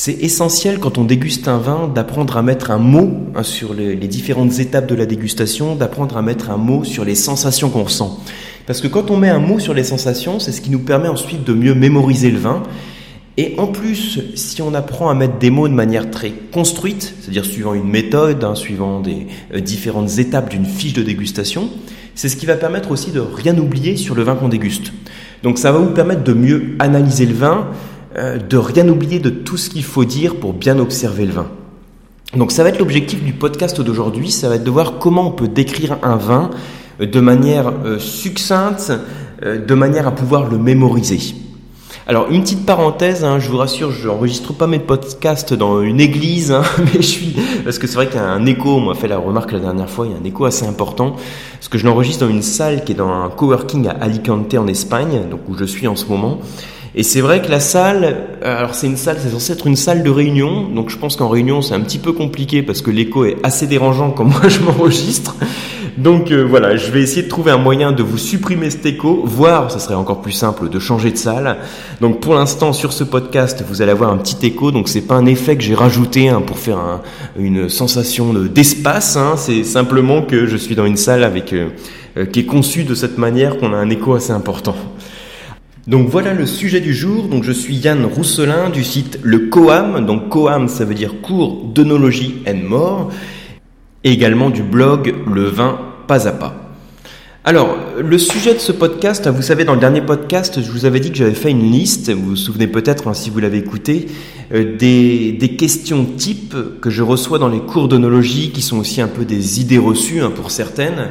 C'est essentiel quand on déguste un vin d'apprendre à mettre un mot hein, sur les, différentes étapes de la dégustation, d'apprendre à mettre un mot sur les sensations qu'on ressent. Parce que quand on met un mot sur les sensations, c'est ce qui nous permet ensuite de mieux mémoriser le vin. Et en plus, si on apprend à mettre des mots de manière très construite, c'est-à-dire suivant une méthode, hein, suivant des euh, différentes étapes d'une fiche de dégustation, c'est ce qui va permettre aussi de rien oublier sur le vin qu'on déguste. Donc ça va vous permettre de mieux analyser le vin, de rien oublier de tout ce qu'il faut dire pour bien observer le vin. Donc ça va être l'objectif du podcast d'aujourd'hui, ça va être de voir comment on peut décrire un vin euh, de manière euh, succincte, de manière à pouvoir le mémoriser. Alors une petite parenthèse, hein, je vous rassure, je n'enregistre pas mes podcasts dans une église, hein, mais je suis parce que c'est vrai qu'il y a un écho. On m'a fait la remarque la dernière fois, il y a un écho assez important parce que je l'enregistre dans une salle qui est dans un coworking à Alicante en Espagne, donc où je suis en ce moment. Et c'est vrai que la salle, euh, alors c'est une salle, c'est censé être une salle de réunion, donc je pense qu'en réunion c'est un petit peu compliqué parce que l'écho est assez dérangeant quand moi je m'enregistre. Donc euh, voilà, je vais essayer de trouver un moyen de vous supprimer cet écho, voire, ça serait encore plus simple, de changer de salle. Donc pour l'instant, sur ce podcast, vous allez avoir un petit écho, donc c'est pas un effet que j'ai rajouté hein, pour faire une sensation d'espace, hein. c'est simplement que je suis dans une salle avec euh, qui est conçue de cette manière qu'on a un écho assez important. Donc voilà le sujet du jour. Donc je suis Yann Rousselin du site Le Coam. Donc Coam, ça veut dire cours d'onologie and more. Et également du blog Le vin pas à pas. Alors, le sujet de ce podcast, vous savez, dans le dernier podcast, je vous avais dit que j'avais fait une liste, vous vous souvenez peut-être, hein, si vous l'avez écouté, euh, des, des, questions types que je reçois dans les cours d'onologie, qui sont aussi un peu des idées reçues hein, pour certaines,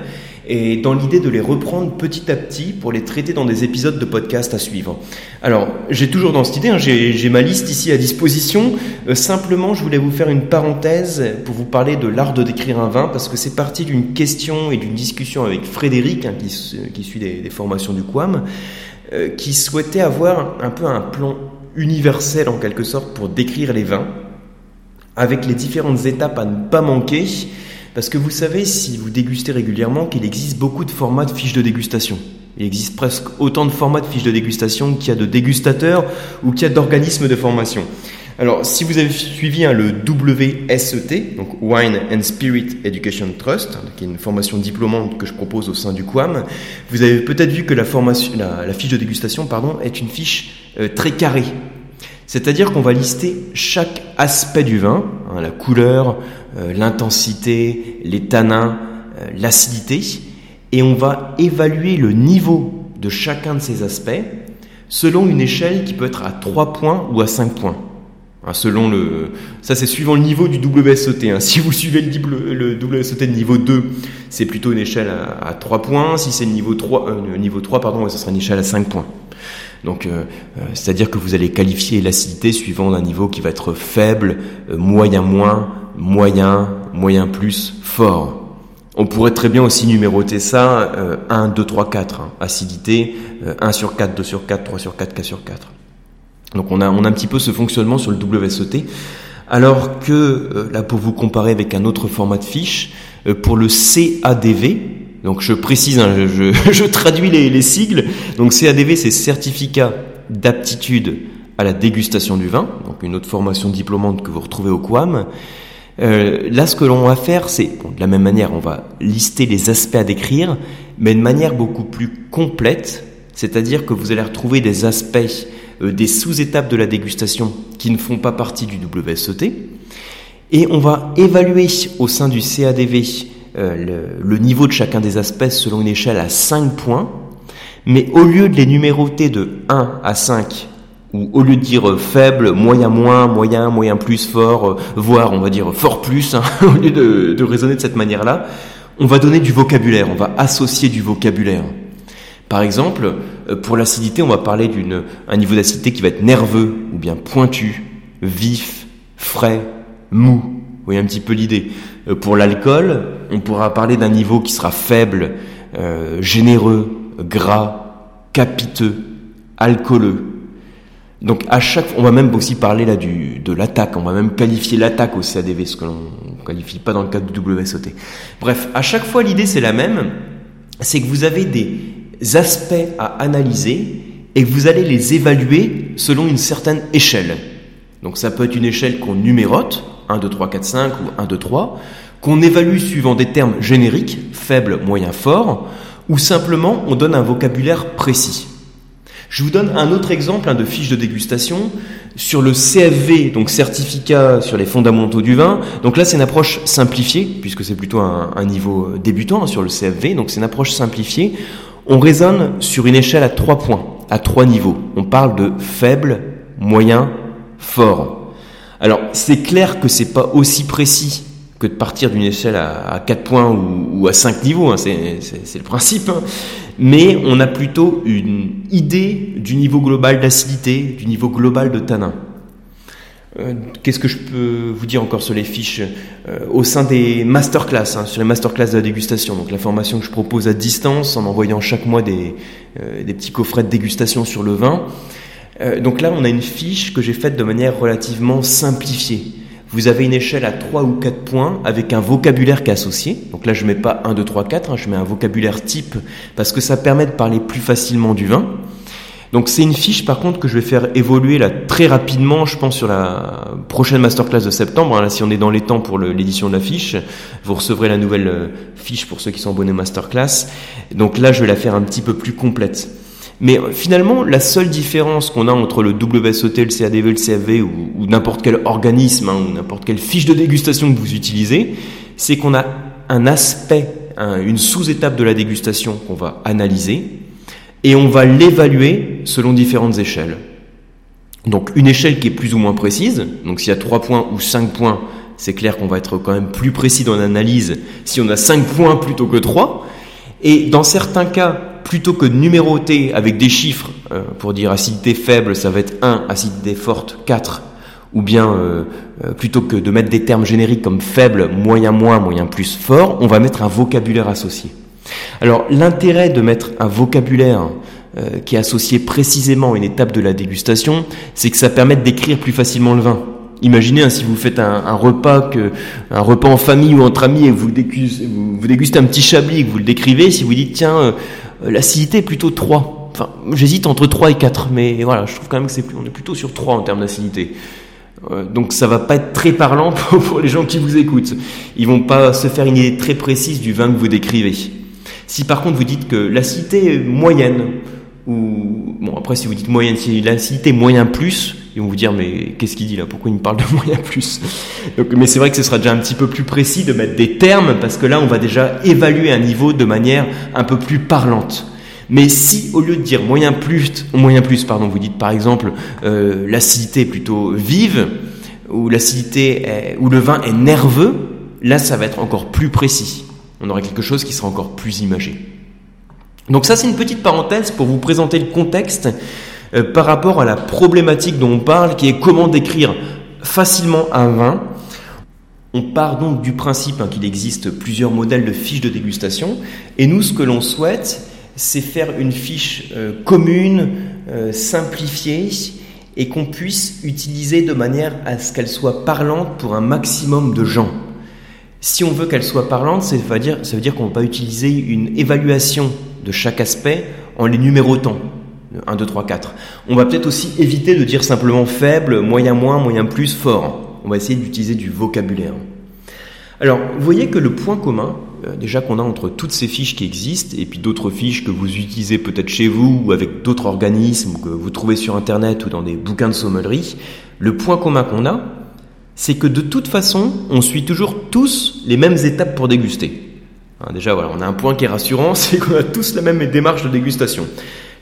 et dans l'idée de les reprendre petit à petit pour les traiter dans des épisodes de podcast à suivre. Alors, j'ai toujours dans cette idée, hein, j'ai ma liste ici à disposition. Euh, simplement, je voulais vous faire une parenthèse pour vous parler de l'art de décrire un vin, parce que c'est parti d'une question et d'une discussion avec Frédéric, hein, qui, suit des, formations du QAM, euh, qui souhaitait avoir un peu un plan universel en quelque sorte pour décrire les vins, avec les différentes étapes à ne pas manquer parce que vous savez, si vous dégustez régulièrement, qu'il existe beaucoup de formats de fiches de dégustation. Il existe presque autant de formats de fiches de dégustation qu'il y a de dégustateurs ou qu'il y a d'organismes de formation. Alors, si vous avez suivi hein, le WSET, donc Wine and Spirit Education Trust, hein, qui est une formation diplômante que je propose au sein du QAM, vous avez peut-être vu que la, formation, la, fiche de dégustation pardon, est une fiche euh, très carrée. C'est-à-dire qu'on va lister chaque aspect du vin, hein, la couleur, l'intensité, les tanins, euh, l'acidité, et on va évaluer le niveau de chacun de ces aspects selon une échelle qui peut être à 3 points ou à 5 points. Hein, selon le, ça c'est suivant le niveau du WSET. Hein. Si vous suivez le, le WSET de niveau 2, c'est plutôt une échelle à, 3 points. Si c'est le niveau 3, euh, niveau 3 pardon, ce sera une échelle à 5 points. Donc, euh, euh, c'est-à-dire que vous allez qualifier l'acidité suivant un niveau qui va être faible, euh, moyen moins, moyen, moyen plus, fort. On pourrait très bien aussi numéroter ça 1, 2, 3, 4. Acidité, 1 sur 4, 2 sur 4, 3 sur 4, 4 sur 4. Donc on a, on a un petit peu ce fonctionnement sur le WSET. Alors que, là pour vous comparer avec un autre format de fiche, pour le CADV, donc je précise, hein, je, traduis les, sigles. Donc CADV, c'est certificat d'aptitude à la dégustation du vin, donc une autre formation diplômante que vous retrouvez au QAM. Euh, là, ce que l'on va faire, c'est, de la même manière, on va lister les aspects à décrire, mais de manière beaucoup plus complète, c'est-à-dire que vous allez retrouver des aspects, euh, des sous-étapes de la dégustation qui ne font pas partie du WSET, et on va évaluer au sein du CADV euh, le, niveau de chacun des aspects selon une échelle à 5 points, mais au lieu de les numéroter de 1 à 5, ou au lieu de dire faible, moyen moins, moyen, moyen plus, fort, euh, voire on va dire fort plus, hein, au lieu de, raisonner de cette manière-là, on va donner du vocabulaire, on va associer du vocabulaire. Par exemple, euh, pour l'acidité, on va parler d'un niveau d'acidité qui va être nerveux, ou bien pointu, vif, frais, mou. Vous voyez un petit peu l'idée. Euh, pour l'alcool, on pourra parler d'un niveau qui sera faible, euh, généreux, gras, capiteux, alcooleux. Donc à chaque, on va même aussi parler là du, de l'attaque. On va même qualifier l'attaque au CADV, ce que l'on qualifie pas dans le cadre du WSOT. Bref, à chaque fois l'idée c'est la même, c'est que vous avez des aspects à analyser et que vous allez les évaluer selon une certaine échelle. Donc ça peut être une échelle qu'on numérote, 1, 2, 3, 4, 5 ou 1, 2, 3, qu'on évalue suivant des termes génériques, faible, moyen, fort, ou simplement on donne un vocabulaire précis. Je vous donne un autre exemple de fiche de dégustation sur le CFV, donc certificat sur les fondamentaux du vin. Donc là, c'est une approche simplifiée, puisque c'est plutôt un, niveau débutant hein, sur le CFV, donc c'est une approche simplifiée. On raisonne sur une échelle à trois points, à trois niveaux. On parle de faible, moyen, fort. Alors, c'est clair que c'est pas aussi précis que de partir d'une échelle à, quatre points ou, à cinq niveaux, hein, c'est le principe. Hein mais on a plutôt une idée du niveau global d'acidité, du niveau global de tanin. Euh, qu'est-ce que je peux vous dire encore sur les fiches euh, Au sein des masterclass, hein, sur les masterclass de la dégustation, donc la formation que je propose à distance en envoyant chaque mois des, euh, des petits coffrets de dégustation sur le vin. donc là, on a une fiche que j'ai faite de manière relativement simplifiée vous avez une échelle à 3 ou 4 points avec un vocabulaire qui est associé. Donc là, je mets pas 1, 2, 3, 4, je mets un vocabulaire type parce que ça permet de parler plus facilement du vin. Donc c'est une fiche par contre que je vais faire évoluer là très rapidement, je pense sur la prochaine masterclass de septembre. Hein. là, si on est dans les temps pour l'édition de la fiche, vous recevrez la nouvelle euh, fiche pour ceux qui sont abonnés masterclass. Donc là, je vais la faire un petit peu plus complète. Mais euh, finalement, la seule différence qu'on a entre le WSOT, le CADV, le CAV ou, n'importe quel organisme hein, ou n'importe quelle fiche de dégustation que vous utilisez, c'est qu'on a un aspect, une sous-étape de la dégustation qu'on va analyser et on va l'évaluer selon différentes échelles. Donc une échelle qui est plus ou moins précise, donc s'il y a 3 points ou 5 points, c'est clair qu'on va être quand même plus précis dans l'analyse si on a 5 points plutôt que 3. Et dans certains cas, plutôt que de numéroter avec des chiffres euh, pour dire acidité faible, ça va être 1, acidité forte 4, ou bien euh, euh, plutôt que de mettre des termes génériques comme faible, moyen moins, moyen plus, fort, on va mettre un vocabulaire associé. Alors l'intérêt de mettre un vocabulaire qui est associé précisément à une étape de la dégustation, c'est que ça permet de décrire plus facilement le vin. Imaginez hein, si vous faites un, repas que, un repas en famille ou entre amis et vous dégustez, vous, dégustez un petit chablis et que vous le décrivez, si vous dites tiens euh, l'acidité est plutôt 3. Enfin, j'hésite entre 3 et 4, mais voilà, je trouve quand même que c'est on est plutôt sur 3 en termes d'acidité. Euh, donc ça va pas être très parlant pour, les gens qui vous écoutent. Ils vont pas se faire une idée très précise du vin que vous décrivez. Si par contre vous dites que l'acidité est moyenne, ou bon après si vous dites moyenne, si l'acidité est moyen plus, ils vont vous dire mais qu'est-ce qu'il dit là? Pourquoi il me parle de moyen plus? Mais c'est vrai que ce sera déjà un petit peu plus précis de mettre des termes parce que là on va déjà évaluer un niveau de manière un peu plus parlante. Mais si au lieu de dire moyen plus, moyen plus, pardon, vous dites par exemple euh, l'acidité plutôt vive ou l'acidité ou le vin est nerveux, là ça va être encore plus précis. On aura quelque chose qui sera encore plus imagé. Donc ça c'est une petite parenthèse pour vous présenter le contexte euh, par rapport à la problématique dont on parle, qui est comment décrire facilement un vin. On part donc du principe hein, qu'il existe plusieurs modèles de fiches de dégustation, et nous, ce que l'on souhaite, c'est faire une fiche euh, commune, euh, simplifiée, et qu'on puisse utiliser de manière à ce qu'elle soit parlante pour un maximum de gens. Si on veut qu'elle soit parlante, ça veut dire, ça veut dire qu'on va utiliser une évaluation de chaque aspect en les numérotant. 1, 2, 3, 4. On va peut-être aussi éviter de dire simplement faible, moyen moins, moyen plus, fort. On va essayer d'utiliser du vocabulaire. Alors, vous voyez que le point commun, euh, déjà qu'on a entre toutes ces fiches qui existent, et puis d'autres fiches que vous utilisez peut-être chez vous, ou avec d'autres organismes, que vous trouvez sur Internet ou dans des bouquins de sommellerie, le point commun qu'on a, c'est que de toute façon, on suit toujours tous les mêmes étapes pour déguster. Hein, déjà, voilà, on a un point qui est rassurant, c'est qu'on a tous la même démarche de dégustation.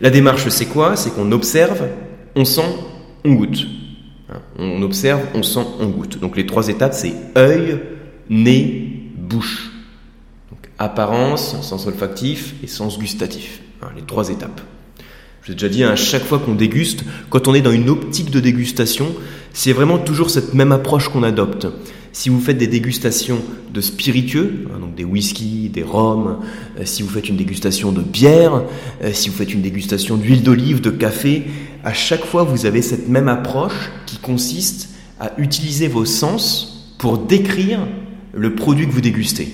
La démarche, c'est quoi? C'est qu'on observe, on sent, on goûte. Hein, on observe, on sent, on goûte. Donc les trois étapes, c'est œil, nez, bouche. Donc, apparence, sens olfactif et sens gustatif. Hein, les trois étapes. Je vous ai déjà dit, à chaque fois qu'on déguste, quand on est dans une optique de dégustation, c'est vraiment toujours cette même approche qu'on adopte. Si vous faites des dégustations de spiritueux, hein, donc des whisky, des rhums, euh, si vous faites une dégustation de bière, euh, si vous faites une dégustation d'huile d'olive, de café, à chaque fois vous avez cette même approche qui consiste à utiliser vos sens pour décrire le produit que vous dégustez.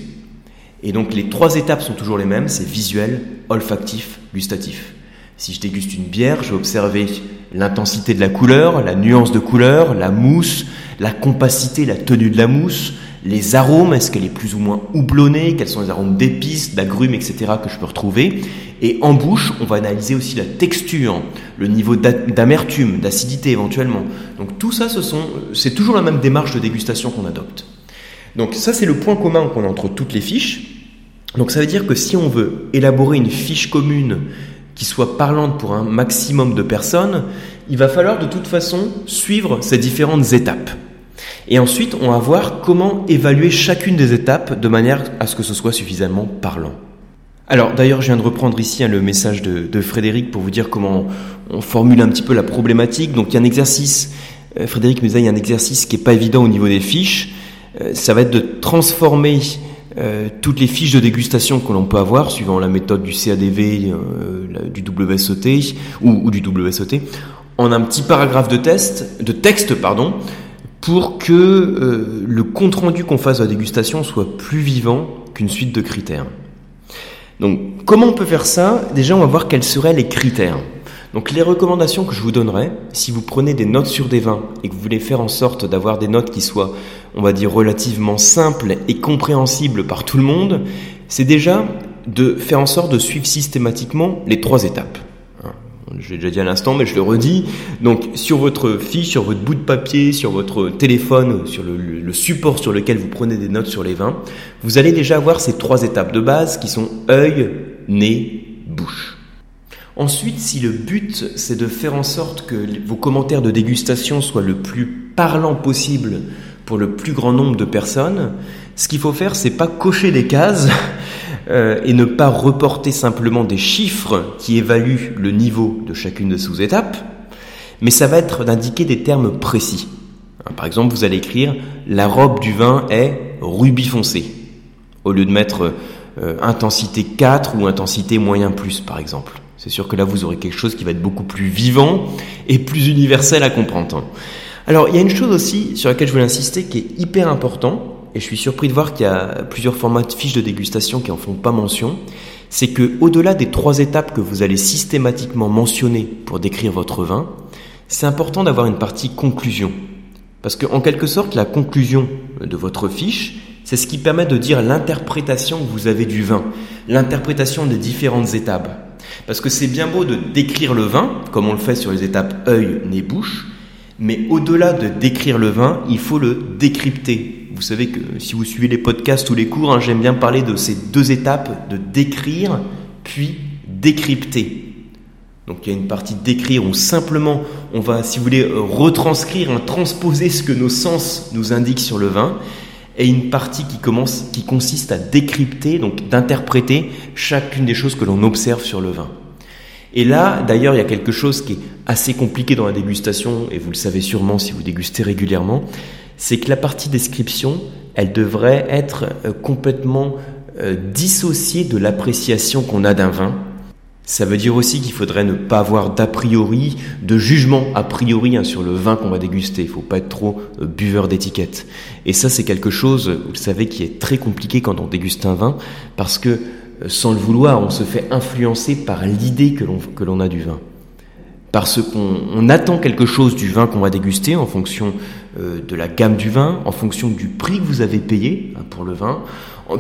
Et donc les trois étapes sont toujours les mêmes, c'est visuel, olfactif, gustatif. Si je déguste une bière, je vais observer l'intensité de la couleur, la nuance de couleur, la mousse, la compacité, la tenue de la mousse, les arômes, est-ce qu'elle est plus ou moins houblonnée, quels sont les arômes d'épices, d'agrumes, etc. que je peux retrouver. Et en bouche, on va analyser aussi la texture, le niveau d'amertume, d'acidité éventuellement. Donc tout ça, ce c'est toujours la même démarche de dégustation qu'on adopte. Donc ça, c'est le point commun qu'on a entre toutes les fiches. Donc ça veut dire que si on veut élaborer une fiche commune qui soit parlante pour un maximum de personnes, il va falloir de toute façon suivre ces différentes étapes. Et ensuite, on va voir comment évaluer chacune des étapes de manière à ce que ce soit suffisamment parlant. Alors d'ailleurs, je viens de reprendre ici hein, le message de, Frédéric pour vous dire comment on formule un petit peu la problématique. Donc il y a un exercice, euh, Frédéric me disait, il y a un exercice qui n'est pas évident au niveau des fiches. Euh, ça va être de transformer euh, toutes les fiches de dégustation que l'on peut avoir, suivant la méthode du CADV, du WSOT ou, du WSOT, en un petit paragraphe de, test, de texte, pour que euh, le compte-rendu qu'on fasse à la dégustation soit plus vivant qu'une suite de critères. Donc, comment on peut faire ça? Déjà, on va voir quels seraient les critères. Donc, les recommandations que je vous donnerais, si vous prenez des notes sur des vins et que vous voulez faire en sorte d'avoir des notes qui soient, on va dire, relativement simples et compréhensibles par tout le monde, c'est déjà de faire en sorte de suivre systématiquement les trois étapes je l'ai déjà dit à l'instant, mais je le redis. Donc, sur votre fiche, sur votre bout de papier, sur votre téléphone, sur le, support sur lequel vous prenez des notes sur les vins, vous allez déjà avoir ces trois étapes de base qui sont œil, nez, bouche. Ensuite, si le but c'est de faire en sorte que vos commentaires de dégustation soient le plus parlant possible pour le plus grand nombre de personnes, ce qu'il faut faire, c'est pas cocher des cases euh, et ne pas reporter simplement des chiffres qui évaluent le niveau de chacune de sous-étapes, mais ça va être d'indiquer des termes précis. Hein, par exemple, vous allez écrire la robe du vin est rubis foncé, au lieu de mettre euh, intensité 4 ou intensité moyen plus, par exemple. C'est sûr que là, vous aurez quelque chose qui va être beaucoup plus vivant et plus universel à comprendre. Alors, il y a une chose aussi sur laquelle je voulais insister qui est hyper important, et je suis surpris de voir qu'il y a plusieurs formats de fiches de dégustation qui en font pas mention, c'est que au-delà des trois étapes que vous allez systématiquement mentionner pour décrire votre vin, c'est important d'avoir une partie conclusion. Parce que, en quelque sorte, la conclusion de votre fiche, c'est ce qui permet de dire l'interprétation que vous avez du vin, l'interprétation des différentes étapes. Parce que c'est bien beau de décrire le vin, comme on le fait sur les étapes œil, nez, bouche, mais au-delà de décrire le vin, il faut le décrypter, vous savez que si vous suivez les podcasts ou les cours, hein, j'aime bien parler de ces deux étapes de décrire puis décrypter. Donc il y a une partie décrire où simplement on va, si vous voulez, retranscrire, hein, transposer ce que nos sens nous indiquent sur le vin, et une partie qui commence, qui consiste à décrypter, donc d'interpréter chacune des choses que l'on observe sur le vin. Et là, d'ailleurs, il y a quelque chose qui est assez compliqué dans la dégustation, et vous le savez sûrement si vous dégustez régulièrement, c'est que la partie description, elle devrait être euh, complètement euh, dissociée de l'appréciation qu'on a d'un vin. Ça veut dire aussi qu'il faudrait ne pas avoir d'a priori, de jugement a priori hein, sur le vin qu'on va déguster. Il faut pas être trop euh, buveur d'étiquette. Et ça, c'est quelque chose, vous le savez, qui est très compliqué quand on déguste un vin, parce que sans le vouloir, on se fait influencer par l'idée que l'on a du vin parce qu'on attend quelque chose du vin qu'on va déguster en fonction euh, de la gamme du vin, en fonction du prix que vous avez payé hein, pour le vin,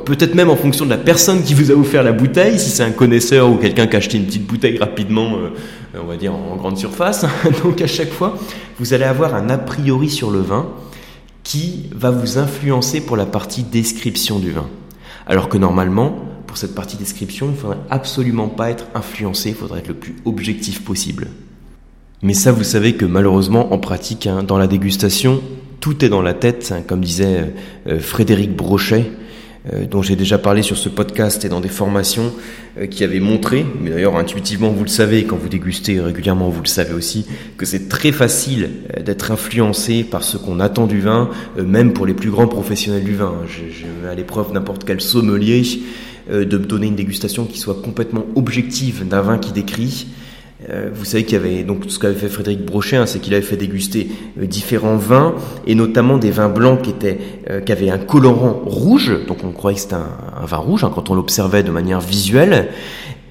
peut-être même en fonction de la personne qui vous a offert la bouteille, si c'est un connaisseur ou quelqu'un qui a acheté une petite bouteille rapidement, euh, on va dire en grande surface. Donc à chaque fois, vous allez avoir un a priori sur le vin qui va vous influencer pour la partie description du vin. Alors que normalement, pour cette partie description, il ne faudrait absolument pas être influencé, il faudrait être le plus objectif possible. Mais ça, vous savez que malheureusement, en pratique, hein, dans la dégustation, tout est dans la tête, hein, comme disait euh, Frédéric Brochet, euh, dont j'ai déjà parlé sur ce podcast et dans des formations euh, qui avaient montré, mais d'ailleurs intuitivement vous le savez, quand vous dégustez régulièrement vous le savez aussi, que c'est très facile d'être influencé par ce qu'on attend du vin, même pour les plus grands professionnels du vin. Je, je mets à l'épreuve n'importe quel sommelier de donner une dégustation qui soit complètement objective d'un vin qui décrit, euh, vous savez qu'il y avait donc ce qu'avait fait Frédéric Brochet, hein, c'est qu'il avait fait déguster euh, différents vins et notamment des vins blancs qui étaient euh, qui avaient un colorant rouge, donc on croyait que c'était un, vin rouge hein, quand on l'observait de manière visuelle.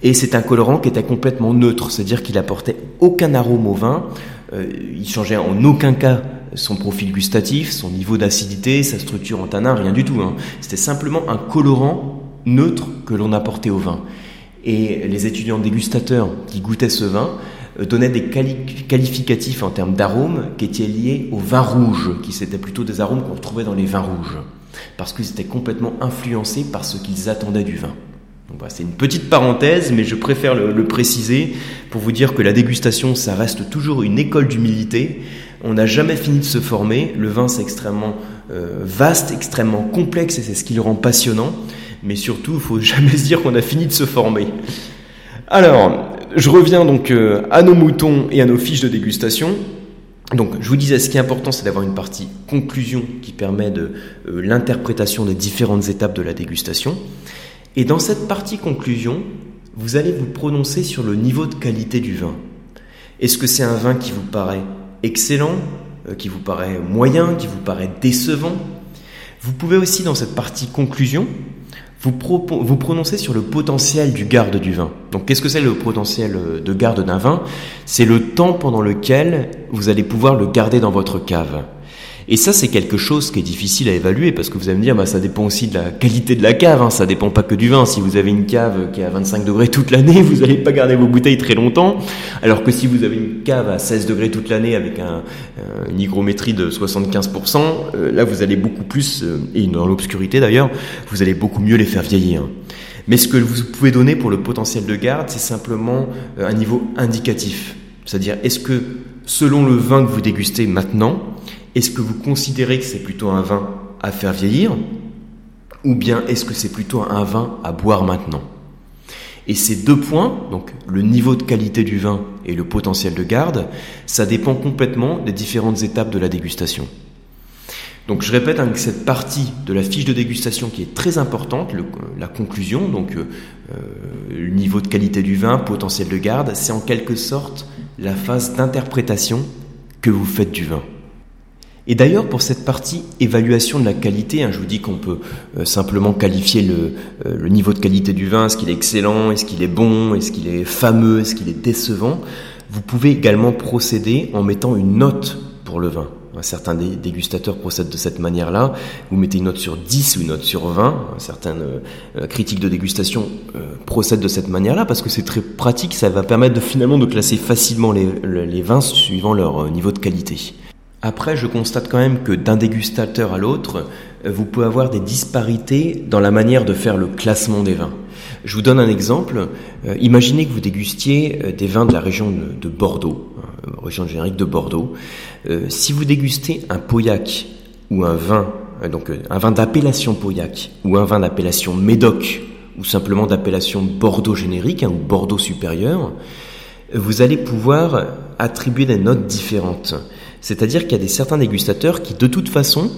Et c'est un colorant qui était complètement neutre, c'est-à-dire qu'il apportait aucun arôme au vin, il changeait en aucun cas son profil gustatif, son niveau d'acidité, sa structure en tanin, rien du tout. Hein. C'était simplement un colorant neutre que l'on apportait au vin. Et les étudiants dégustateurs qui goûtaient ce vin euh, donnaient des qualificatifs en termes d'arômes qui étaient liés au vin rouge, qui c'était plutôt des arômes qu'on retrouvait dans les vins rouges, parce qu'ils étaient complètement influencés par ce qu'ils attendaient du vin. c'est une petite parenthèse, mais je préfère le, préciser pour vous dire que la dégustation, ça reste toujours une école d'humilité. On n'a jamais fini de se former. Le vin, c'est extrêmement euh, vaste, extrêmement complexe, et c'est ce qui le rend passionnant. Mais surtout, il faut jamais se dire qu'on a fini de se former. Alors, je reviens donc euh, à nos moutons et à nos fiches de dégustation. Donc, je vous disais, ce qui est important, c'est d'avoir une partie conclusion qui permet de euh, l'interprétation des différentes étapes de la dégustation. Et dans cette partie conclusion, vous allez vous prononcer sur le niveau de qualité du vin. Est-ce que c'est un vin qui vous paraît excellent, euh, qui vous paraît moyen, qui vous paraît décevant? Vous pouvez aussi, dans cette partie conclusion, vous, prononcez sur le potentiel du garde du vin. Donc qu'est-ce que c'est le potentiel euh, de garde d'un vin? C'est le temps pendant lequel vous allez pouvoir le garder dans votre cave. Et ça, c'est quelque chose qui est difficile à évaluer parce que vous allez me dire, bah, ça dépend aussi de la qualité de la cave. Hein. Ça dépend pas que du vin. Si vous avez une cave qui est à 25 degrés toute l'année, vous n'allez pas garder vos bouteilles très longtemps. Alors que si vous avez une cave à 16 degrés toute l'année avec un, une hygrométrie de 75%, euh, là, vous allez beaucoup plus, euh, et dans l'obscurité d'ailleurs, vous allez beaucoup mieux les faire vieillir. Mais ce que vous pouvez donner pour le potentiel de garde, c'est simplement euh, un niveau indicatif. C'est-à-dire, est-ce que selon le vin que vous dégustez maintenant, est-ce que vous considérez que c'est plutôt un vin à faire vieillir ou bien est-ce que c'est plutôt un vin à boire maintenant? Et ces deux points, donc le niveau de qualité du vin et le potentiel de garde, ça dépend complètement des différentes étapes de la dégustation. Donc je répète hein, cette partie de la fiche de dégustation qui est très importante, la conclusion, donc euh, le niveau de qualité du vin, potentiel de garde, c'est en quelque sorte la phase d'interprétation que vous faites du vin. Et d'ailleurs, pour cette partie évaluation de la qualité, hein, je vous dis qu'on peut euh, simplement qualifier le, euh, le, niveau de qualité du vin, est-ce qu'il est excellent, est-ce qu'il est bon, est-ce qu'il est fameux, est-ce qu'il est décevant? Vous pouvez également procéder en mettant une note pour le vin. Certains dégustateurs procèdent de cette manière-là. Vous mettez une note sur 10 ou une note sur 20. Certaines euh, critiques de dégustation procèdent de cette manière-là parce que c'est très pratique. Ça va permettre de finalement de classer facilement les vins suivant leur niveau de qualité. Après, je constate quand même que d'un dégustateur à l'autre, euh, vous pouvez avoir des disparités dans la manière de faire le classement des vins. Je vous donne un exemple. Euh, imaginez que vous dégustiez euh, des vins de la région de, Bordeaux, région générique de Bordeaux. si vous dégustez un Pauillac ou un vin, donc un vin d'appellation Pauillac ou un vin d'appellation Médoc ou simplement d'appellation Bordeaux générique hein, ou Bordeaux supérieur, vous allez pouvoir attribuer des notes différentes. C'est-à-dire qu'il y a des certains dégustateurs qui, de toute façon,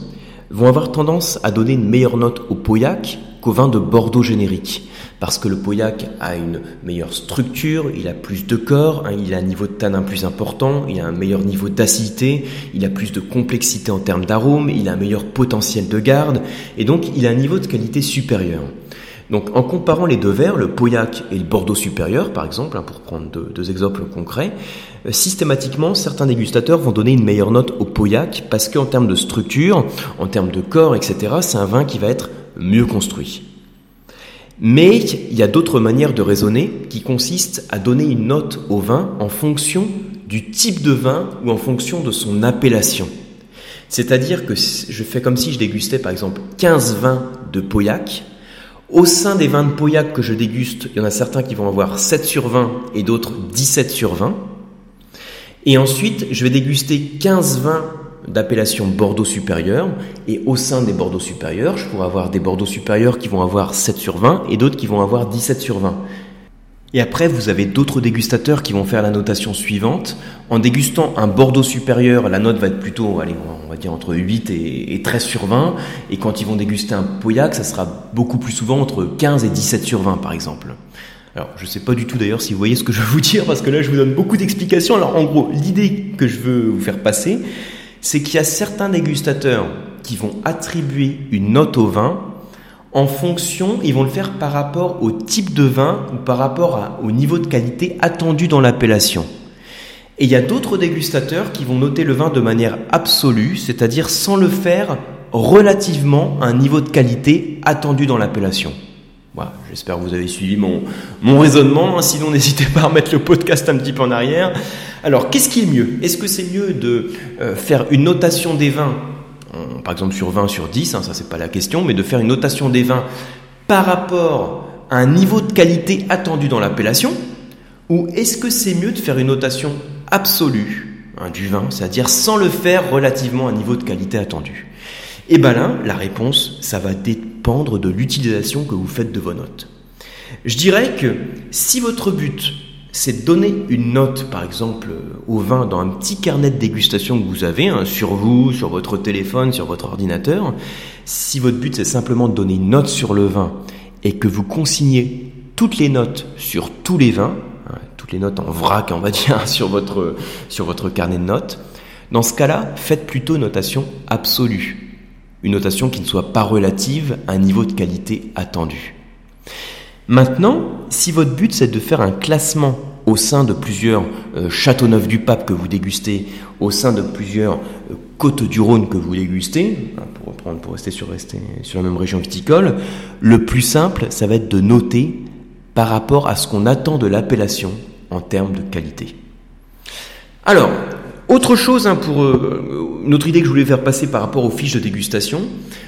vont avoir tendance à donner une meilleure note au Pauillac qu'au vin de Bordeaux générique. Parce que le Pauillac a une meilleure structure, il a plus de corps, hein, il a un niveau de tanin plus important, il a un meilleur niveau d'acidité, il a plus de complexité en termes d'arômes, il a un meilleur potentiel de garde, et donc il a un niveau de qualité supérieur. Donc en comparant les deux verres, le Pauillac et le Bordeaux supérieur par exemple, hein, pour prendre deux, exemples concrets, euh, systématiquement certains dégustateurs vont donner une meilleure note au Pauillac parce qu'en termes de structure, en termes de corps, etc., c'est un vin qui va être mieux construit. Mais il y a d'autres manières de raisonner qui consistent à donner une note au vin en fonction du type de vin ou en fonction de son appellation. C'est-à-dire que je fais comme si je dégustais par exemple 15 vins de Pauillac, au sein des vins de Pauillac que je déguste, il y en a certains qui vont avoir 7 sur 20 et d'autres 17 sur 20. Et ensuite, je vais déguster 15 vins d'appellation Bordeaux supérieur. Et au sein des Bordeaux supérieurs, je pourrais avoir des Bordeaux supérieurs qui vont avoir 7 sur 20 et d'autres qui vont avoir 17 sur 20. Et après, vous avez d'autres dégustateurs qui vont faire la notation suivante. En dégustant un Bordeaux supérieur, la note va être plutôt, allez, on va dire entre 8 et 13 sur 20. Et quand ils vont déguster un Pauillac, ça sera beaucoup plus souvent entre 15 et 17 sur 20, par exemple. Alors, je ne sais pas du tout d'ailleurs si vous voyez ce que je veux vous dire, parce que là, je vous donne beaucoup d'explications. Alors, en gros, l'idée que je veux vous faire passer, c'est qu'il y a certains dégustateurs qui vont attribuer une note au vin en fonction, ils vont le faire par rapport au type de vin ou par rapport au niveau de qualité attendu dans l'appellation. Et il y a d'autres dégustateurs qui vont noter le vin de manière absolue, c'est-à-dire sans le faire relativement à un niveau de qualité attendu dans l'appellation. Voilà, J'espère que vous avez suivi mon, mon raisonnement, hein. sinon n'hésitez pas à remettre le podcast un petit peu en arrière. Alors, qu'est-ce qui est mieux? Est-ce que c'est mieux de euh, faire une notation des vins par exemple sur 20 sur 10, hein, ça c'est pas la question, mais de faire une notation des vins par rapport à un niveau de qualité attendu dans l'appellation, ou est-ce que c'est mieux de faire une notation absolue hein, du vin, c'est-à-dire sans le faire relativement à un niveau de qualité attendu? Et eh bien là, la réponse, ça va dépendre de l'utilisation que vous faites de vos notes. Je dirais que si votre but c'est donner une note, par exemple, au vin dans un petit carnet de dégustation que vous avez, hein, sur vous, sur votre téléphone, sur votre ordinateur. Si votre but c'est simplement de donner une note sur le vin et que vous consignez toutes les notes sur tous les vins, hein, toutes les notes en vrac, on va dire, sur votre, sur votre carnet de notes, dans ce cas-là, faites plutôt notation absolue. Une notation qui ne soit pas relative à un niveau de qualité attendu. Maintenant, si votre but c'est de faire un classement au sein de plusieurs euh, châteaux neufs du pape que vous dégustez, au sein de plusieurs euh, côtes du Rhône que vous dégustez, hein, pour reprendre, pour rester sur, rester sur la même région viticole, le plus simple, ça va être de noter par rapport à ce qu'on attend de l'appellation en termes de qualité. Alors, autre chose hein, pour euh, une autre idée que je voulais faire passer par rapport aux fiches de dégustation.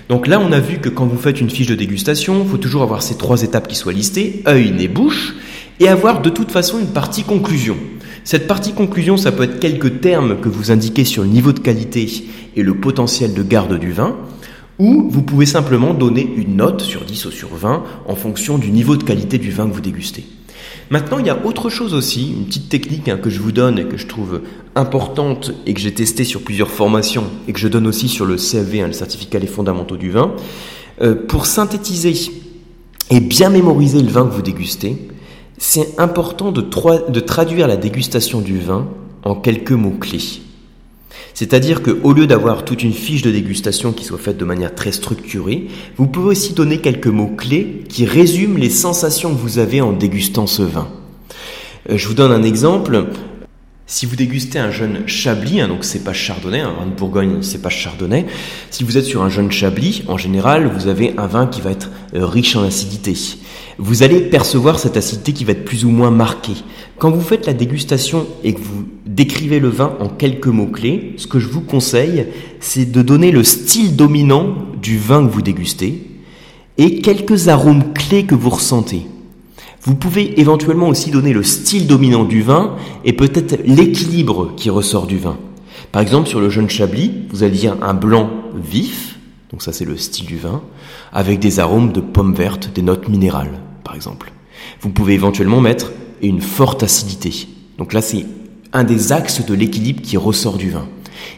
Donc là, on a vu que quand vous faites une fiche de dégustation, il faut toujours avoir ces trois étapes qui soient listées œil, nez, bouche, et avoir de toute façon une partie conclusion. Cette partie conclusion, ça peut être quelques termes que vous indiquez sur le niveau de qualité et le potentiel de garde du vin, ou vous pouvez simplement donner une note sur 10 ou sur 20 en fonction du niveau de qualité du vin que vous dégustez. Maintenant, il y a autre chose aussi, une petite technique hein, que je vous donne et que je trouve importante et que j'ai testé sur plusieurs formations et que je donne aussi sur le CFV, hein, le certificat des fondamentaux du vin. Euh, pour synthétiser et bien mémoriser le vin que vous dégustez, c'est important de, de traduire la dégustation du vin en quelques mots-clés. C'est-à-dire qu'au lieu d'avoir toute une fiche de dégustation qui soit faite de manière très structurée, vous pouvez aussi donner quelques mots-clés qui résument les sensations que vous avez en dégustant ce vin. Euh, je vous donne un exemple. Si vous dégustez un jeune Chablis, hein, donc c'est pas Chardonnay, un vin de Bourgogne, c'est pas Chardonnay. Si vous êtes sur un jeune Chablis, en général, vous avez un vin qui va être euh, riche en acidité. Vous allez percevoir cette acidité qui va être plus ou moins marquée. Quand vous faites la dégustation et que vous décrivez le vin en quelques mots clés, ce que je vous conseille, c'est de donner le style dominant du vin que vous dégustez et quelques arômes clés que vous ressentez. Vous pouvez éventuellement aussi donner le style dominant du vin et peut-être l'équilibre qui ressort du vin. Par exemple, sur le jeune Chablis, vous allez dire un blanc vif, donc ça c'est le style du vin, avec des arômes de pommes vertes, des notes minérales, par exemple. Vous pouvez éventuellement mettre une forte acidité. Donc là c'est un des axes de l'équilibre qui ressort du vin.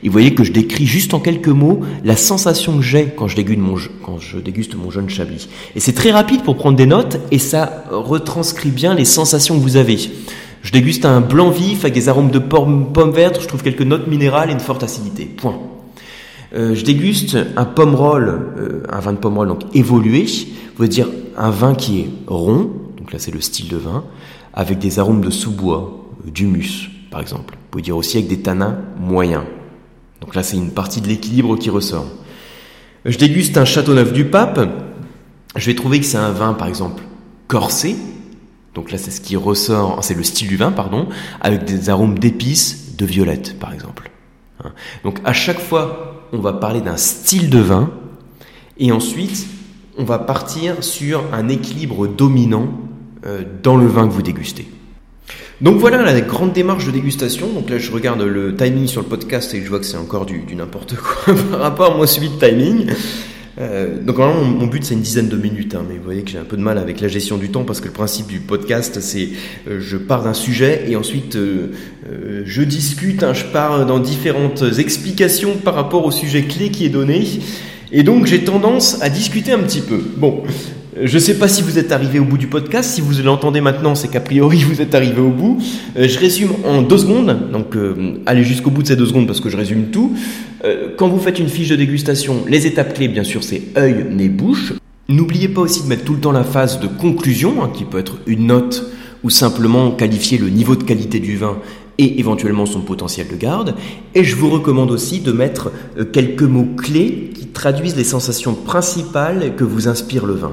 Et vous voyez que je décris juste en quelques mots la sensation que j'ai quand je déguste mon, jeune Chablis. Et c'est très rapide pour prendre des notes et ça retranscrit bien les sensations que vous avez. Je déguste un blanc vif avec des arômes de pommes, vertes, je trouve quelques notes minérales et une forte acidité. Point. Euh, je déguste un pomme roll, euh, un vin de pomme roll donc évolué, voulez dire un vin qui est rond, donc là c'est le style de vin, avec des arômes de sous-bois, euh, d'humus par exemple. Vous pouvez dire aussi avec des tanins moyens. Donc là, c'est une partie de l'équilibre qui ressort. Je déguste un Châteauneuf du Pape. Je vais trouver que c'est un vin, par exemple, corsé. Donc là, c'est ce qui ressort, c'est le style du vin, pardon, avec des arômes d'épices, de violette, par exemple. Hein. Donc à chaque fois, on va parler d'un style de vin, et ensuite, on va partir sur un équilibre dominant euh, dans le vin que vous dégustez. Donc voilà la grande démarche de dégustation. Donc là, je regarde le timing sur le podcast et je vois que c'est encore du, n'importe quoi par rapport à mon suivi de timing. Euh, donc normalement, mon, but c'est une dizaine de minutes, hein, mais vous voyez que j'ai un peu de mal avec la gestion du temps parce que le principe du podcast c'est euh, je pars d'un sujet et ensuite euh, je discute, hein, je pars dans différentes explications par rapport au sujet clé qui est donné. Et donc j'ai tendance à discuter un petit peu. Bon, je ne sais pas si vous êtes arrivé au bout du podcast. Si vous l'entendez maintenant, c'est qu'a priori vous êtes arrivé au bout. Euh, je résume en deux secondes. Donc, euh, allez jusqu'au bout de ces deux secondes parce que je résume tout. Euh, quand vous faites une fiche de dégustation, les étapes clés, bien sûr, c'est œil, nez, bouche. N'oubliez pas aussi de mettre tout le temps la phase de conclusion, hein, qui peut être une note ou simplement qualifier le niveau de qualité du vin et éventuellement son potentiel de garde. Et je vous recommande aussi de mettre euh, quelques mots clés qui traduisent les sensations principales que vous inspire le vin.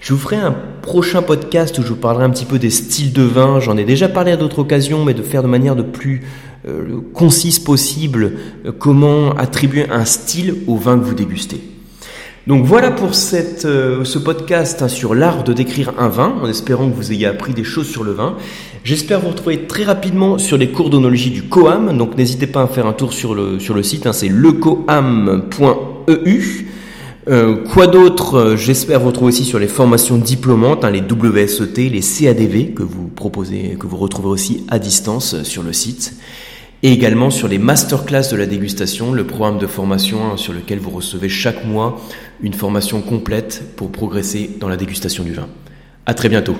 Je vous ferai un prochain podcast où je vous parlerai un petit peu des styles de vin. J'en ai déjà parlé à d'autres occasions, mais de faire de manière de plus euh, concise possible euh, comment attribuer un style au vin que vous dégustez. Donc voilà pour cette, ce podcast hein, sur l'art de décrire un vin, en espérant que vous ayez appris des choses sur le vin. J'espère vous retrouver très rapidement sur les cours d'onologie du COAM, donc n'hésitez pas à faire un tour sur le, sur le site, hein, c'est lecoam.eu. Euh, quoi d'autre euh, J'espère vous retrouver aussi sur les formations diplômantes, hein, les WSET, les CADV que vous proposez, que vous retrouvez aussi à distance sur le site et également sur les masterclass de la dégustation, le programme de formation hein, sur lequel vous recevez chaque mois une formation complète pour progresser dans la dégustation du vin. À très bientôt.